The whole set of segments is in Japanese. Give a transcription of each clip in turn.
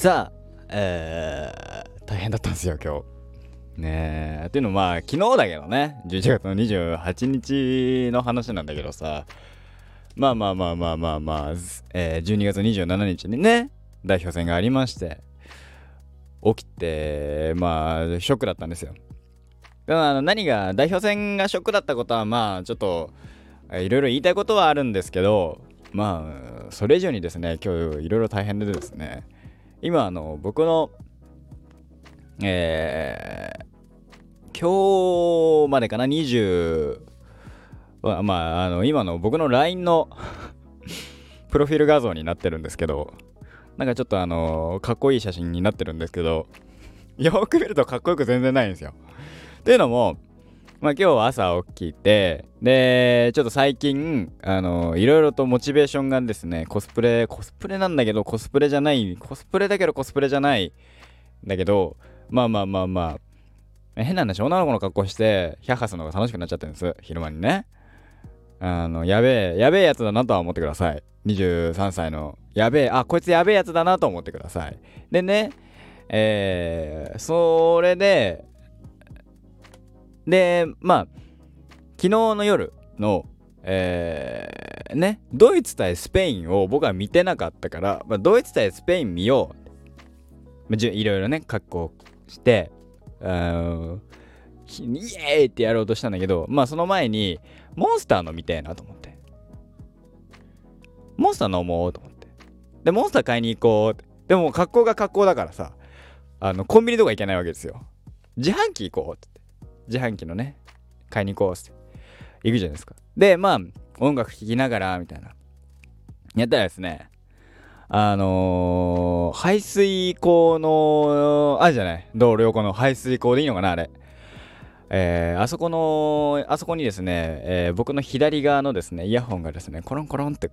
さあ、えー、大変だったんですよ、今日。ねえ。っていうのまあ、昨日だけどね、11月の28日の話なんだけどさ、まあまあまあまあまあまあ、えー、12月27日にね、代表戦がありまして、起きて、まあ、ショックだったんですよ。だからあの何が、代表戦がショックだったことは、まあ、ちょっと、いろいろ言いたいことはあるんですけど、まあ、それ以上にですね、今日いろいろ大変でですね、今、あの、僕の、えー、今日までかな、20、まあ、あの、今の僕の LINE の プロフィール画像になってるんですけど、なんかちょっとあのかっこいい写真になってるんですけど、よく見るとかっこよく全然ないんですよ。っていうのも、まあ今日は朝起きて、で、ちょっと最近、あのいろいろとモチベーションがですね、コスプレ、コスプレなんだけど、コスプレじゃない、コスプレだけどコスプレじゃない、だけど、まあまあまあまあ、変な話、女の子の格好して、ヒャッハすのが楽しくなっちゃってるんです、昼間にね。あの、やべえ、やべえやつだなとは思ってください。23歳の、やべえ、あ、こいつやべえやつだなと思ってください。でね、えー、それで、で、まあ、昨日の夜の、えー、ね、ドイツ対スペインを僕は見てなかったから、まあ、ドイツ対スペイン見よう。いろいろね、格好してうん、イエーイってやろうとしたんだけど、まあその前に、モンスターの見たいなと思って。モンスター飲もうと思って。で、モンスター買いに行こうでも格好が格好だからさ、あの、コンビニとか行けないわけですよ。自販機行こうって自販機のね、買いに行こうって行くじゃないですか。で、まあ、音楽聴きながら、みたいな。やったらですね、あのー、排水溝の、あるじゃない？道路横の排水溝でいいのかなあれ。えー、あそこの、あそこにですね、えー、僕の左側のですね、イヤホンがですね、コロンコロンって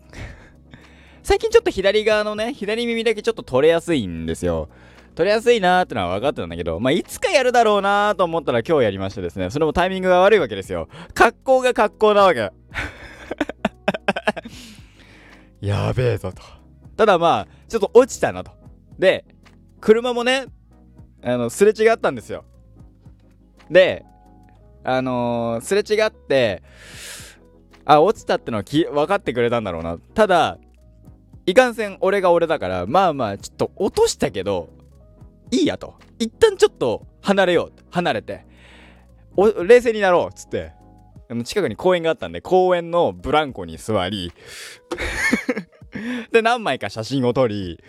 最近ちょっと左側のね、左耳だけちょっと取れやすいんですよ。取れやすいなーってのは分かってたんだけど、まあ、いつかやるだろうなーと思ったら今日やりましてですね、それもタイミングが悪いわけですよ。格好が格好なわけ。やべえぞと。ただまあ、ちょっと落ちたなと。で、車もね、あの、すれ違ったんですよ。で、あのー、すれ違って、あ、落ちたってのは分かってくれたんだろうな。ただ、いかんせん俺が俺だから、まあまあ、ちょっと落としたけど、いいやと。一旦ちょっと離れよう。離れて。冷静になろうっ。つって。近くに公園があったんで、公園のブランコに座り で、何枚か写真を撮り、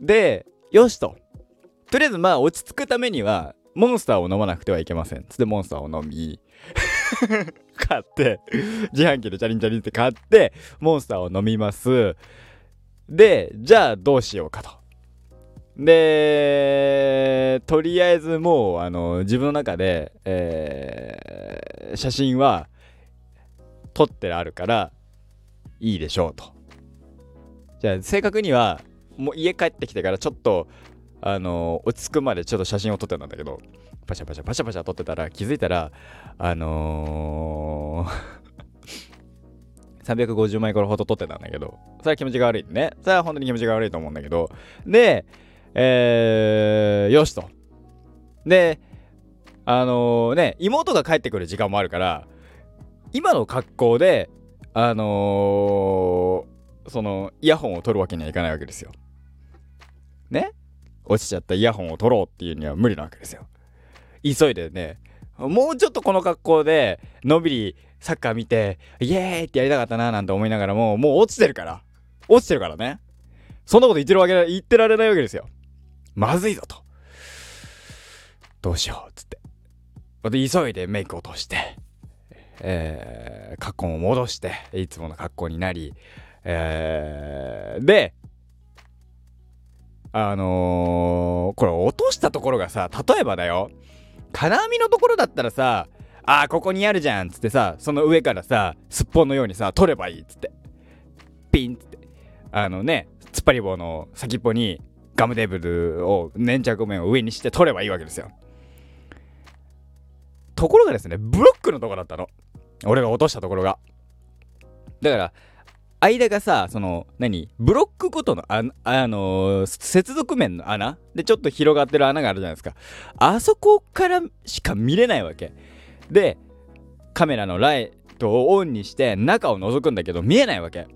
で、よしと。とりあえずまあ落ち着くためには、モンスターを飲まなくてはいけません。つってモンスターを飲み、買って、自販機でチャリンチャリンって買って、モンスターを飲みます。で、じゃあどうしようかと。で、とりあえずもう、あの、自分の中で、えー、写真は撮ってあるから、いいでしょうと。じゃあ、正確には、もう家帰ってきてからちょっとあの落ち着くまでちょっと写真を撮ってたんだけどパシャパシャパシャパシャ撮ってたら気づいたらあのー、350枚ほど撮ってたんだけどそれは気持ちが悪いねそれは本当に気持ちが悪いと思うんだけどでえー、よしとであのー、ね妹が帰ってくる時間もあるから今の格好であのー、そのイヤホンを取るわけにはいかないわけですよね？落ちちゃったイヤホンを取ろうっていうには無理なわけですよ。急いでね、もうちょっとこの格好で、のんびりサッカー見て、イエーイってやりたかったななんて思いながらも、もう落ちてるから。落ちてるからね。そんなこと言ってるわけ、言ってられないわけですよ。まずいぞと。どうしようっつって。で、急いでメイク落として、えー、格好も戻して、いつもの格好になり、えー、で、あのー、これ落としたところがさ、例えばだよ、金網のところだったらさ、あーここにあるじゃんっつってさ、その上からさ、すっぽんのようにさ、取ればいいっつって。ピンっつって。あのね、突っ張り棒の先っぽにガムテーブルを粘着面を上にして取ればいいわけですよ。ところがですね、ブロックのとこだったの。俺が落としたところが。だから、間がさその何？ブロックごとのあ、あのー、接続面の穴？でちょっと広がってる穴があるじゃないですかあそこからしか見れないわけでカメラのライトをオンにして中を覗くんだけど見えないわけ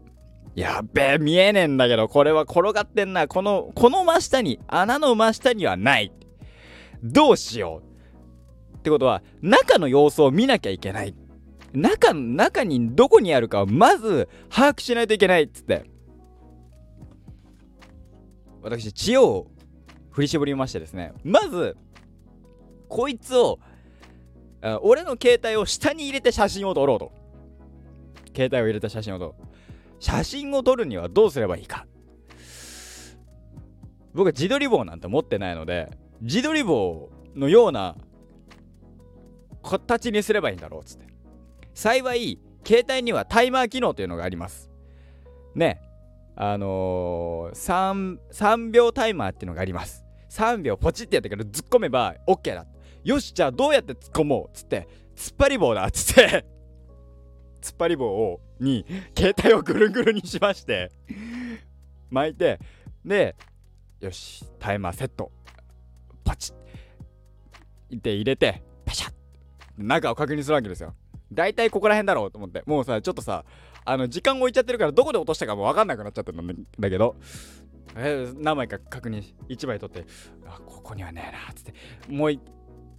やっべえ見えねえんだけどこれは転がってんな。このこの真下に穴の真下にはない。どうしようってことは中の様子を見なきゃいけない。中中にどこにあるかをまず把握しないといけないっつって。私知恵を振り絞りましてですね。まずこいつを俺の携帯を下に入れて写真を撮ろうと。携帯を入れた写真を撮ろう。写真を撮るにはどうすればいいか。僕は自撮り棒なんて持ってないので自撮り棒のような形にすればいいんだろうっつって。幸い携帯にはタイマー機能というのがあります。ね。あのー、3, 3秒タイマーっていうのがあります。3秒ポチってやってから突っ込めば OK だ。よしじゃあどうやって突っ込もうっつって突っ張り棒だっつって。突っ張り棒をに携帯をぐるぐるにしまして巻いてでよしタイマーセット。パチッ。って入れてパシャッ。中を確認するわけですよ。大体ここら辺だろうと思って。もうさちょっとさあの時間置いちゃってるからどこで落としたかも分かんなくなっちゃってるんだけどえ、何枚か確認1枚取ってあここにはねえなっつって。もう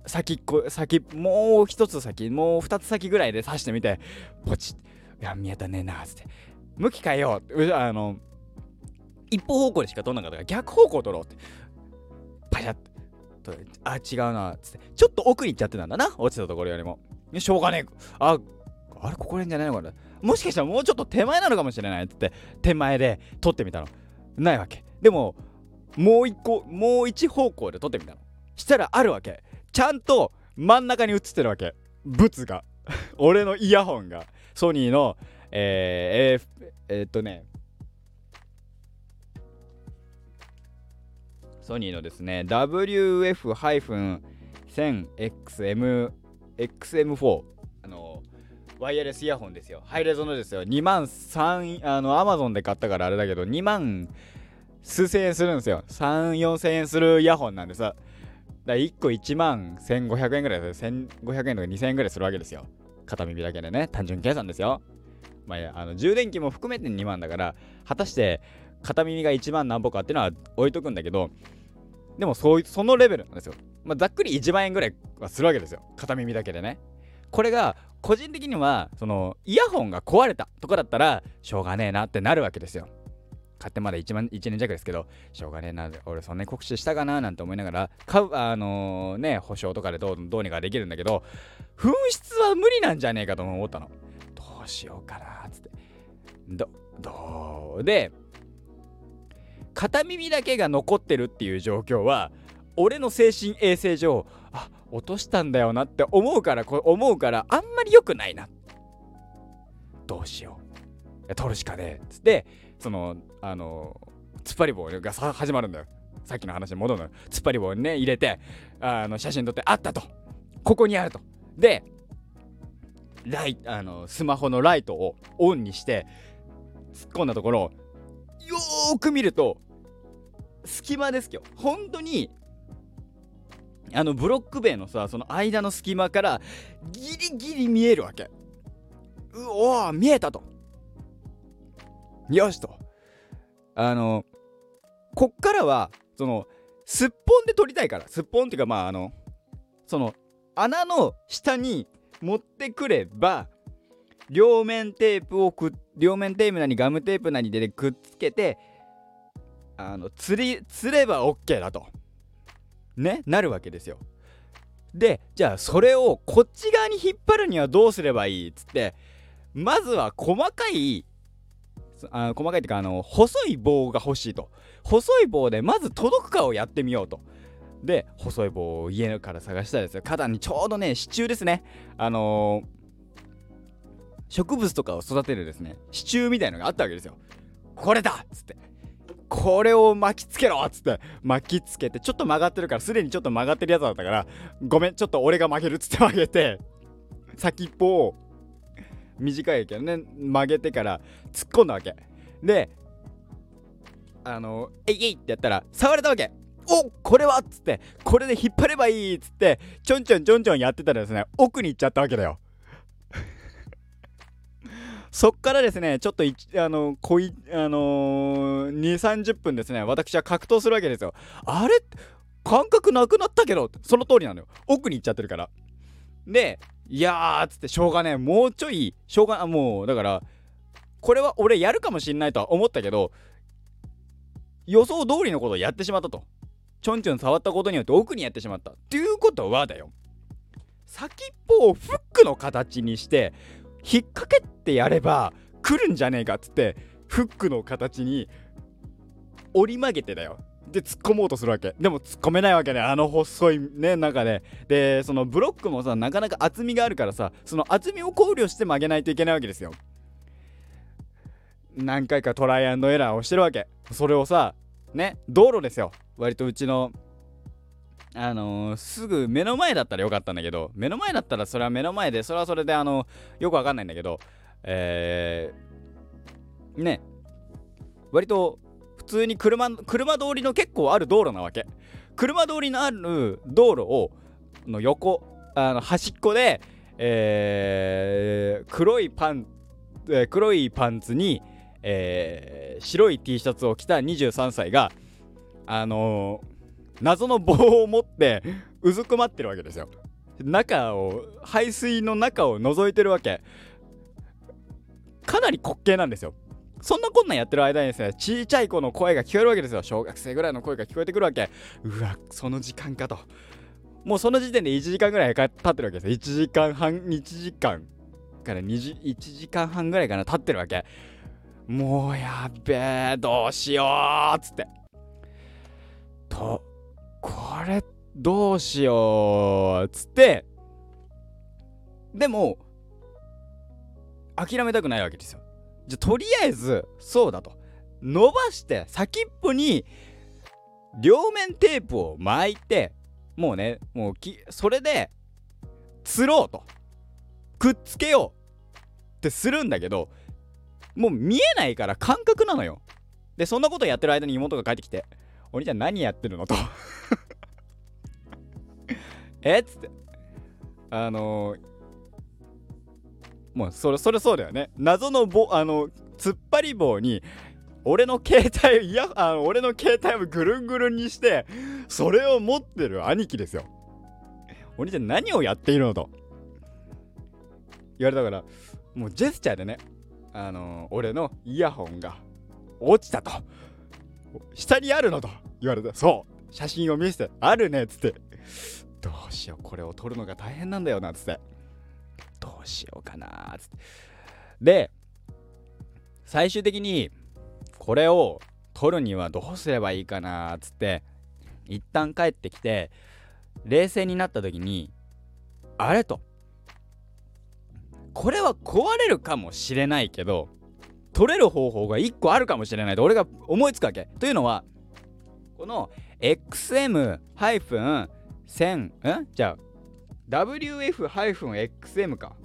先っこ先もう一つ先もう二つ先ぐらいで刺してみてポチッ。いや見えたねえなっつって。向き変えようあの一方方向でしか取んなかったから逆方向取ろうって。パシャッと。あ違うなっつって。ちょっと奥に行っちゃってたんだな落ちたところよりも。しょうがねえ。ああれここら辺じゃないのかな。もしかしたらもうちょっと手前なのかもしれないっつって手前で撮ってみたの。ないわけ。でももう一個もう一方向で撮ってみたの。したらあるわけ。ちゃんと真ん中に映ってるわけ。ブツが。俺のイヤホンが。ソニーのえー、えー、えー、っとね。ソニーのですね WF-1000XM4 あのワイヤレスイヤホンですよ。ハイレゾのですよ。2万3あのアマゾンで買ったからあれだけど2万数千円するんですよ。3 4千円するイヤホンなんでさ。だ1個1万1500円ぐらいです1500円とか2000円ぐらいするわけですよ。片耳だけでね単純計算ですよ。まああの充電器も含めて2万だから果たして片耳が1万何歩かっていうのは置いとくんだけどでもそうそのレベルなんですよ、まあ、ざっくり1万円ぐらいはするわけですよ。片耳だけでね。これが個人的にはそのイヤホンが壊れたとかだったらしょうがねえなってなるわけですよ。買ってまだ 1, 万1年弱ですけど、しょうがねえな、俺そんなに酷使したかななんて思いながら、買う、あのー、ね、保証とかでどうどうにかできるんだけど、紛失は無理なんじゃねえかと思ったの。どうしようかな、つって。ど、どうで、片耳だけが残ってるっていう状況は、俺の精神衛生上、あ、落としたんだよなって思うから、こ思うから、あんまり良くないな。どうしよう。取るしかねえ。つって、そのあの突っ張り棒が始まるんだよさっきの話に戻るの突っ張り棒にね入れて。あの写真撮ってあったと。ここにあると。でライあのスマホのライトをオンにして突っ込んだところよーく見ると隙間ですよ本当にあのブロック塀のさその間の隙間からギリギリ見えるわけ。うおー見えたと。よしと。あの、こっからは、その、すっぽんで撮りたいから、すっぽんっていうか、まあ、あの、その、穴の下に持ってくれば、両面テープをく両面テープなりガムテープなりでくっつけてあの釣り釣れば OK だと。ねなるわけですよ。でじゃあそれをこっち側に引っ張るにはどうすればいいっつってまずは細かいあ細かいっていうかあの細い棒が欲しいと。細い棒でまず届くかをやってみようと。で細い棒を家から探したらですよ。花壇にちょうどね支柱ですね。あのー、植物とかを育てるですね支柱みたいのがあったわけですよ。これだっつって。これを巻きつけろっつって。巻きつけてちょっと曲がってるからすでにちょっと曲がってるやつだったからごめんちょっと俺が曲げるっつって曲げて先っぽを短いけどね曲げてから突っ込んだわけ。であのえいえいってやったら触れたわけ。おこれはっつってこれで引っ張ればいいっつってちょんちょんちょんちょんやってたらですね奥に行っちゃったわけだよ。そっからですねちょっとあのこいあのー、2 3 0分ですね私は格闘するわけですよ。あれ感覚なくなったけどその通りなのよ。奥に行っちゃってるから。でいやーっつってしょうがねえ。もうちょいしょうがもうだからこれは俺やるかもしんないとは思ったけど予想通りのことをやってしまったと。ちょんちょん触ったことによって奥にやってしまった。っていうことはだよ。先っぽをフックの形にして引っ掛けてやれば来るんじゃねえかっつってフックの形に折り曲げてだよ。で突っ込もうとするわけ。でも突っ込めないわけね。あの細いね中で。でそのブロックもさなかなか厚みがあるからさその厚みを考慮して曲げないといけないわけですよ。何回かトライアンドエラーをしてるわけ。それをさね道路ですよ。割とうちのあのー、すぐ目の前だったらよかったんだけど目の前だったらそれは目の前でそれはそれであのよくわかんないんだけどえー、ね割と通に車車通りの結構ある道路なわけ。車通りのある道路をの横あの端っこで、えー、黒いパン、えー、黒いパンツに、えー、白い T シャツを着た23歳があの謎の棒を持ってうずくまってるわけですよ。中を排水の中を覗いてるわけ。かなり滑稽なんですよ。そんなこんなんやってる間にですねちいちゃい子の声が聞こえるわけですよ。小学生ぐらいの声が聞こえてくるわけ。うわその時間かと。もうその時点で1時間ぐらい経ってるわけです。よ1時間半1時間から2時1時間半ぐらいかな経ってるわけ。もうやっべえどうしようっつって。とこれどうしようっつって。でも諦めたくないわけですよ。じゃとりあえずそうだと。伸ばして先っぽに両面テープを巻いてもうねもうきそれで釣ろうと。くっつけようってするんだけどもう見えないから感覚なのよ。でそんなことやってる間に妹が帰ってきてお兄ちゃん何やってるのと。えっつって。あのー、もうそれそれそうだよね。謎の棒あの突っ張り棒に俺の携帯いやあの俺の携帯をぐるんぐるんにしてそれを持ってる兄貴ですよ。お兄ちゃん何をやっているのと。言われたからもうジェスチャーでねあの、俺のイヤホンが落ちたと。下にあるのと。言われて、そう、写真を見せて、あるねっつって、どうしよう、これを撮るのが大変なんだよなっつって、どうしようかなっつって。で、最終的に、これを撮るにはどうすればいいかなっつって、一旦帰ってきて、冷静になった時に、あれと。これは壊れるかもしれないけど、取れる方法が1個あるかもしれないと俺が思いつくわけ。というのはこの XM-1000 んじゃあ WF-XM か。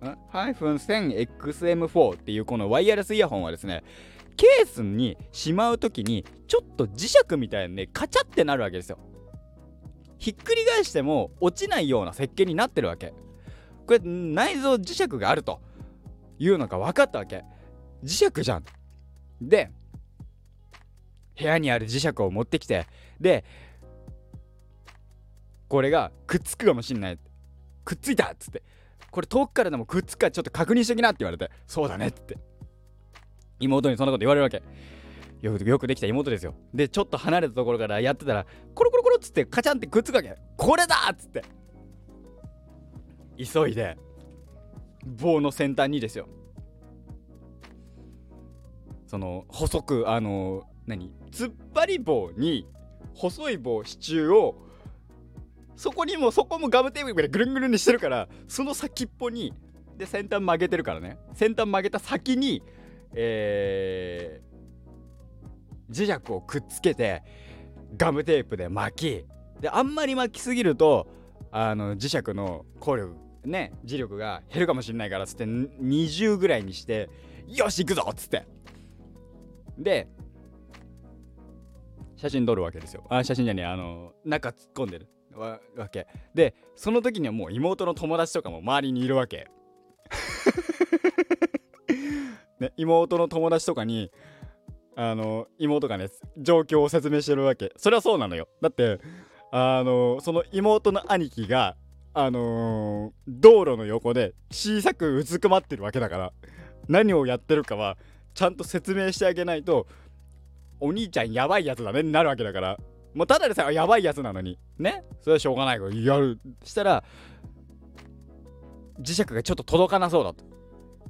ん？-1000XM4 っていうこのワイヤレスイヤホンはですねケースにしまう時にちょっと磁石みたいにねカチャってなるわけですよ。ひっくり返しても落ちないような設計になってるわけ。これ内臓磁石があるというのが分かったわけ。磁石じゃん。で部屋にある磁石を持ってきてでこれがくっつくかもしんないくっついたっつって。これ遠くからでもくっつくかちょっと確認しときなって言われて。そうだねって。妹にそんなこと言われるわけ。よくよくできた妹ですよ。でちょっと離れたところからやってたらコロコロコロっつってカチャンってくっつくわけ。これだっつって。急いで棒の先端にですよ。その細くあの何？突っ張り棒に細い棒支柱をそこにもそこもガムテープでぐるんぐるんにしてるからその先っぽにで先端曲げてるからね。先端曲げた先にえー、磁石をくっつけてガムテープで巻きであんまり巻きすぎるとあの磁石の効力ね磁力が減るかもしれないからつって20ぐらいにしてよし行くぞっつって。で写真撮るわけですよ。あ写真じゃねえあの中突っ込んでる。わけ。でその時にはもう妹の友達とかも周りにいるわけ。ね、妹の友達とかにあの妹がね状況を説明してるわけ。それはそうなのよ。だってあのその妹の兄貴があのー、道路の横で小さくうずくまってるわけだから何をやってるかはちゃんと説明してあげないとお兄ちゃんやばいやつだねになるわけだから。もうただでさえやばいやつなのに。ね？それはしょうがないからやる。したら磁石がちょっと届かなそうだと。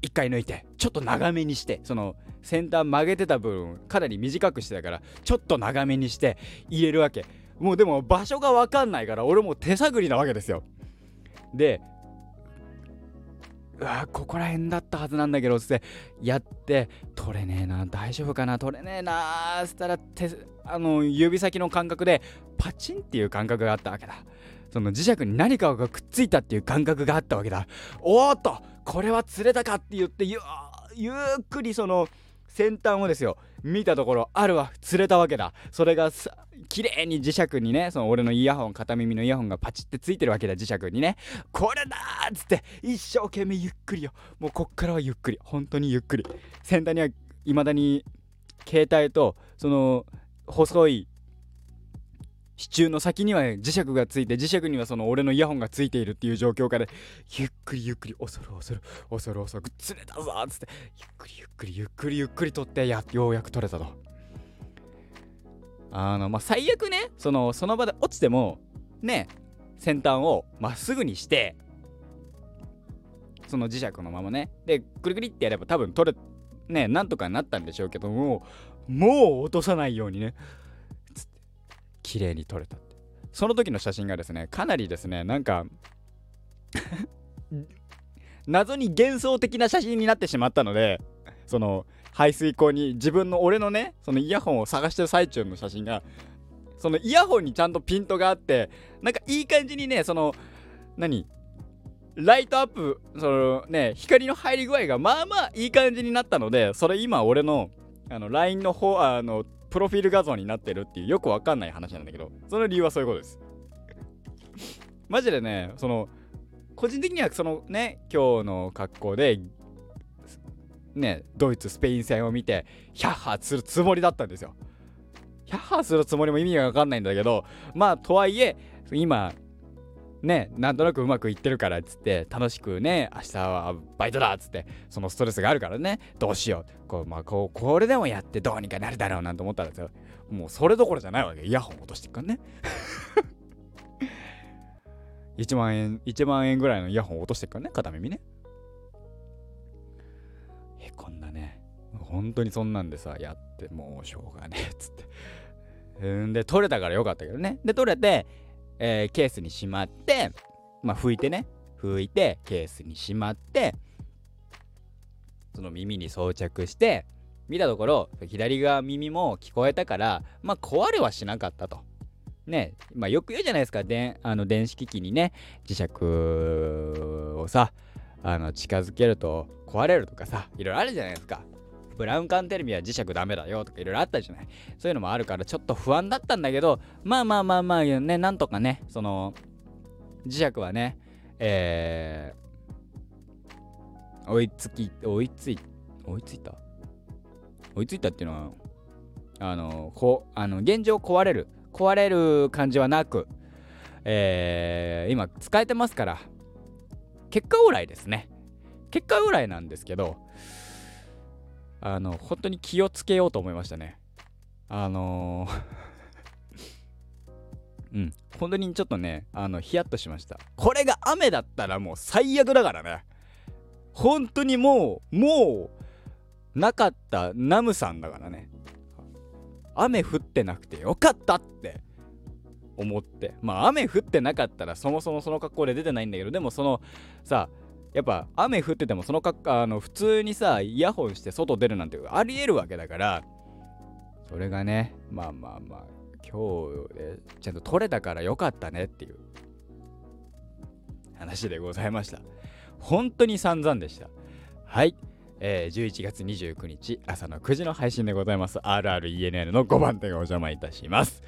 一回抜いてちょっと長めにしてその先端曲げてた部分かなり短くしてたからちょっと長めにして入れるわけ。もうでも場所が分かんないから俺も手探りなわけですよ。でわここら辺だったはずなんだけどつってやって取れねえな大丈夫かな取れねえなーしたら手あの指先の感覚でパチンっていう感覚があったわけだ。その磁石に何かがくっついたっていう感覚があったわけだ。おーっとこれは釣れたかって言ってゆゆっくりその先端をですよ見たところあるわ釣れたわけだ。それが綺麗に磁石にねその俺のイヤホン片耳のイヤホンがパチってついてるわけだ磁石にね。これだっつって一生懸命ゆっくりよ。もうこっからはゆっくり。本当にゆっくり。先端には未だに携帯とその細い支柱の先には磁石がついて磁石にはその俺のイヤホンがついているっていう状況からゆっくりゆっくり恐る恐る恐る恐る釣れたぞっつってゆっくりゆっくりゆっくりゆっくり取ってやようやく取れたと。あのまあ最悪ねそのその場で落ちてもね先端をまっすぐにしてその磁石のままねでくるくりってやれば多分取れねなんとかなったんでしょうけどももう落とさないようにね。綺麗に撮れたって。その時の写真がですねかなりですねなんか 謎に幻想的な写真になってしまったのでその排水口に自分の俺のねそのイヤホンを探してる最中の写真がそのイヤホンにちゃんとピントがあってなんかいい感じにねその何ライトアップそのね光の入り具合がまあまあいい感じになったのでそれ今俺のあの LINE の方あのプロフィール画像になってるっていうよくわかんない話なんだけどその理由はそういうことです。マジでねその個人的にはそのね今日の格好でねドイツスペイン戦を見てヒャッハーするつもりだったんですよ。ヒャッハーするつもりも意味がわかんないんだけどまあとはいえ今ねなんとなくうまくいってるからっつって楽しくね明日はバイトだっつってそのストレスがあるからねどうしよう。こう、まあ、こうこれでもやってどうにかなるだろうなんて思ったらもうそれどころじゃないわけ。イヤホン落としてっからね。1万円1万円ぐらいのイヤホン落としてっからね片耳ね。へこんだね本当にそんなんでさやってもうしょうがねえっつって。んで取れたからよかったけどね。で取れてえー、ケースにしまって、まあ、拭いてね拭いてケースにしまってその耳に装着して見たところ左側耳も聞こえたからまあ壊れはしなかったと。ねまあ、よく言うじゃないですかであの電子機器にね磁石をさあの近づけると壊れるとかさいろいろあるじゃないですか。ブラウン管テレビは磁石ダメだよとかいろいろあったじゃない。そういうのもあるからちょっと不安だったんだけど、まあまあまあまあね、なんとかね、その、磁石はね、えー、追いつき、追いつい、追いついた？追いついたっていうのは、あの、こあの現状壊れる、壊れる感じはなく、えー、今使えてますから、結果オーライですね。結果オーライなんですけど、あの、本当に気をつけようと思いましたね。あのー うん、本当にちょっとね、あの、ヒヤッとしました。これが雨だったらもう最悪だからね。本当にもう、もう、なかったナムさんだからね。雨降ってなくてよかったって思って。まあ雨降ってなかったらそもそもその格好で出てないんだけど、でもそのさ、やっぱ雨降っててもそのかあの普通にさイヤホンして外出るなんてありえるわけだからそれがねまあまあまあ今日でちゃんと取れたからよかったねっていう話でございました。本当に散々でした。はい。えー、11月29日朝の9時の配信でございます。RRENN の5番手がお邪魔いたします。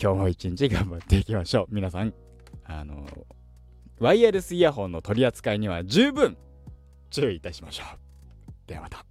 今日も一日頑張っていきましょう。皆さんあのワイヤレスイヤホンの取り扱いには十分注意いたしましょう。ではまた。